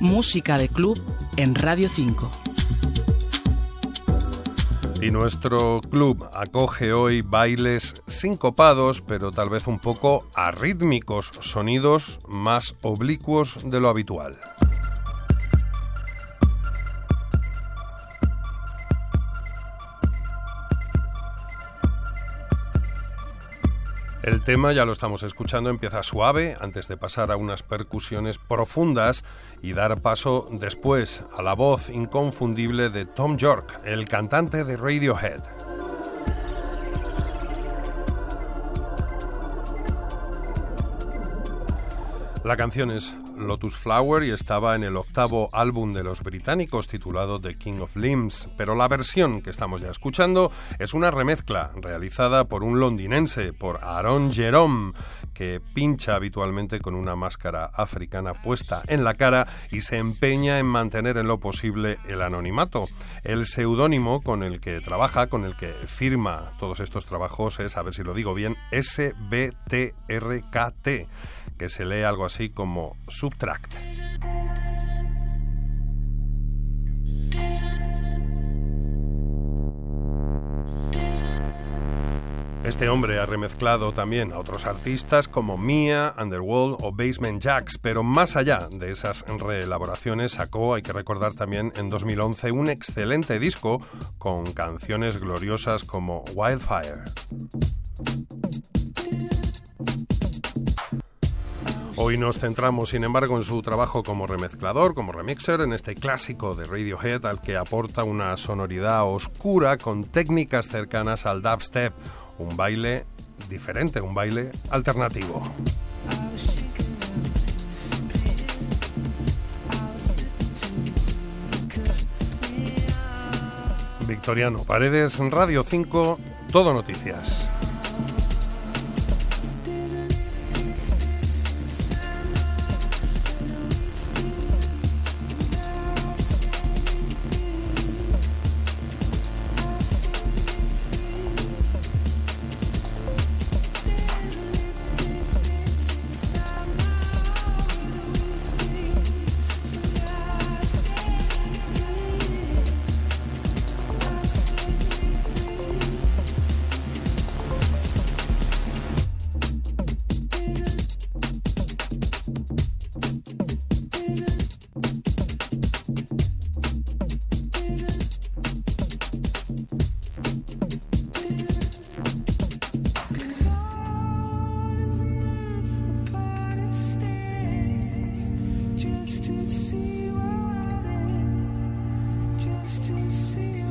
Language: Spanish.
Música de club en Radio 5. Y nuestro club acoge hoy bailes sincopados, pero tal vez un poco arrítmicos, sonidos más oblicuos de lo habitual. El tema, ya lo estamos escuchando, empieza suave antes de pasar a unas percusiones profundas y dar paso después a la voz inconfundible de Tom York, el cantante de Radiohead. La canción es Lotus Flower y estaba en el octavo álbum de los británicos titulado The King of Limbs, pero la versión que estamos ya escuchando es una remezcla realizada por un londinense, por Aaron Jerome, que pincha habitualmente con una máscara africana puesta en la cara y se empeña en mantener en lo posible el anonimato. El seudónimo con el que trabaja, con el que firma todos estos trabajos es, a ver si lo digo bien, SBTRKT que se lee algo así como subtract. Este hombre ha remezclado también a otros artistas como Mia, Underworld o Basement Jacks, pero más allá de esas reelaboraciones sacó, hay que recordar también, en 2011 un excelente disco con canciones gloriosas como Wildfire. Hoy nos centramos, sin embargo, en su trabajo como remezclador, como remixer, en este clásico de Radiohead al que aporta una sonoridad oscura con técnicas cercanas al dubstep, un baile diferente, un baile alternativo. Victoriano Paredes, Radio 5, Todo Noticias. just to see what if, just to see.